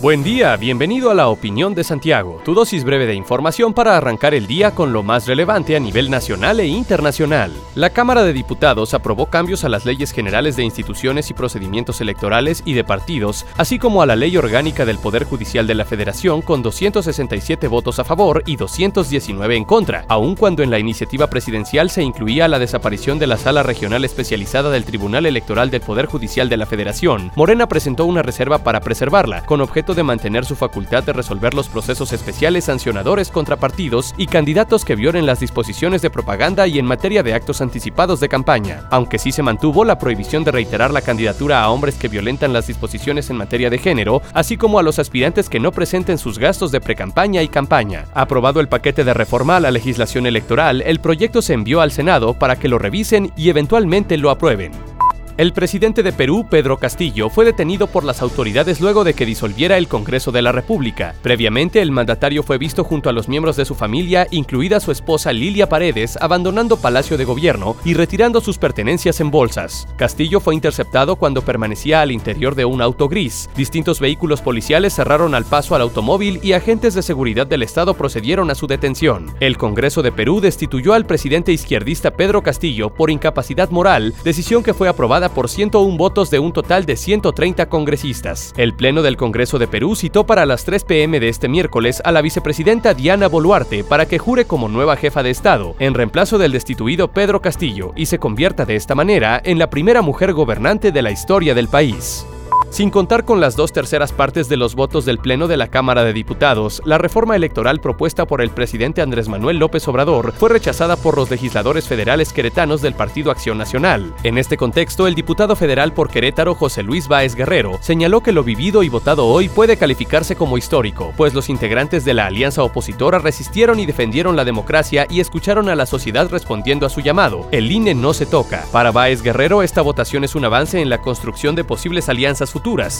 Buen día, bienvenido a la Opinión de Santiago, tu dosis breve de información para arrancar el día con lo más relevante a nivel nacional e internacional. La Cámara de Diputados aprobó cambios a las leyes generales de instituciones y procedimientos electorales y de partidos, así como a la Ley Orgánica del Poder Judicial de la Federación con 267 votos a favor y 219 en contra, aun cuando en la iniciativa presidencial se incluía la desaparición de la Sala Regional Especializada del Tribunal Electoral del Poder Judicial de la Federación. Morena presentó una reserva para preservarla, con objeto de mantener su facultad de resolver los procesos especiales sancionadores contra partidos y candidatos que violen las disposiciones de propaganda y en materia de actos anticipados de campaña, aunque sí se mantuvo la prohibición de reiterar la candidatura a hombres que violentan las disposiciones en materia de género, así como a los aspirantes que no presenten sus gastos de precampaña y campaña. Aprobado el paquete de reforma a la legislación electoral, el proyecto se envió al Senado para que lo revisen y eventualmente lo aprueben. El presidente de Perú, Pedro Castillo, fue detenido por las autoridades luego de que disolviera el Congreso de la República. Previamente, el mandatario fue visto junto a los miembros de su familia, incluida su esposa Lilia Paredes, abandonando Palacio de Gobierno y retirando sus pertenencias en bolsas. Castillo fue interceptado cuando permanecía al interior de un auto gris. Distintos vehículos policiales cerraron al paso al automóvil y agentes de seguridad del Estado procedieron a su detención. El Congreso de Perú destituyó al presidente izquierdista Pedro Castillo por incapacidad moral, decisión que fue aprobada por 101 votos de un total de 130 congresistas. El Pleno del Congreso de Perú citó para las 3 pm de este miércoles a la vicepresidenta Diana Boluarte para que jure como nueva jefa de Estado, en reemplazo del destituido Pedro Castillo, y se convierta de esta manera en la primera mujer gobernante de la historia del país. Sin contar con las dos terceras partes de los votos del Pleno de la Cámara de Diputados, la reforma electoral propuesta por el presidente Andrés Manuel López Obrador fue rechazada por los legisladores federales queretanos del Partido Acción Nacional. En este contexto, el diputado federal por Querétaro, José Luis Báez Guerrero, señaló que lo vivido y votado hoy puede calificarse como histórico, pues los integrantes de la alianza opositora resistieron y defendieron la democracia y escucharon a la sociedad respondiendo a su llamado. El INE no se toca. Para Báez Guerrero, esta votación es un avance en la construcción de posibles alianzas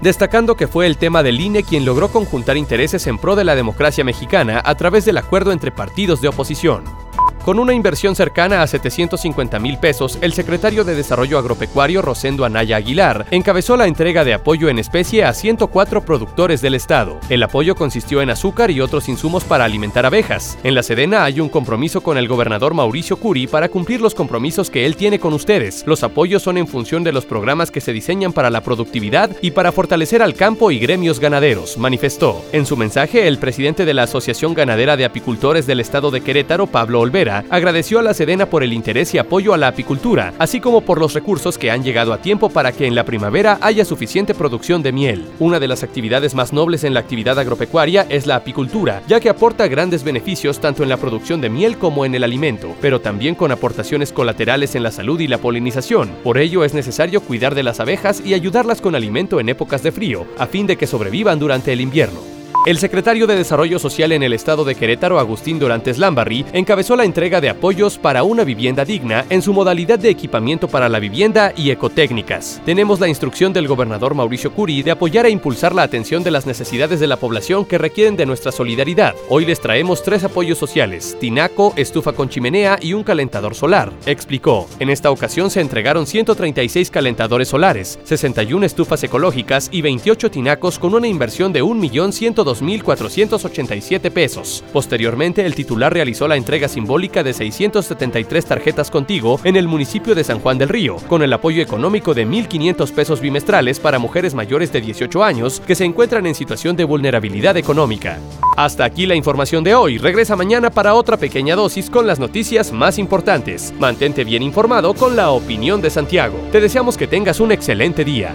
destacando que fue el tema del INE quien logró conjuntar intereses en pro de la democracia mexicana a través del acuerdo entre partidos de oposición. Con una inversión cercana a 750 mil pesos, el secretario de Desarrollo Agropecuario Rosendo Anaya Aguilar encabezó la entrega de apoyo en especie a 104 productores del estado. El apoyo consistió en azúcar y otros insumos para alimentar abejas. En la Sedena hay un compromiso con el gobernador Mauricio Curi para cumplir los compromisos que él tiene con ustedes. Los apoyos son en función de los programas que se diseñan para la productividad y para fortalecer al campo y gremios ganaderos, manifestó. En su mensaje, el presidente de la Asociación Ganadera de Apicultores del estado de Querétaro, Pablo Olvera, agradeció a la Sedena por el interés y apoyo a la apicultura, así como por los recursos que han llegado a tiempo para que en la primavera haya suficiente producción de miel. Una de las actividades más nobles en la actividad agropecuaria es la apicultura, ya que aporta grandes beneficios tanto en la producción de miel como en el alimento, pero también con aportaciones colaterales en la salud y la polinización. Por ello es necesario cuidar de las abejas y ayudarlas con alimento en épocas de frío, a fin de que sobrevivan durante el invierno. El secretario de Desarrollo Social en el estado de Querétaro, Agustín Dorantes Lambarri, encabezó la entrega de apoyos para una vivienda digna en su modalidad de equipamiento para la vivienda y ecotécnicas. Tenemos la instrucción del gobernador Mauricio Curi de apoyar e impulsar la atención de las necesidades de la población que requieren de nuestra solidaridad. Hoy les traemos tres apoyos sociales, tinaco, estufa con chimenea y un calentador solar, explicó. En esta ocasión se entregaron 136 calentadores solares, 61 estufas ecológicas y 28 tinacos con una inversión de 1.102.000 2.487 pesos. Posteriormente, el titular realizó la entrega simbólica de 673 tarjetas contigo en el municipio de San Juan del Río, con el apoyo económico de 1.500 pesos bimestrales para mujeres mayores de 18 años que se encuentran en situación de vulnerabilidad económica. Hasta aquí la información de hoy. Regresa mañana para otra pequeña dosis con las noticias más importantes. Mantente bien informado con la opinión de Santiago. Te deseamos que tengas un excelente día.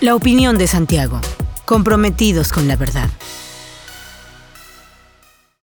La opinión de Santiago comprometidos con la verdad.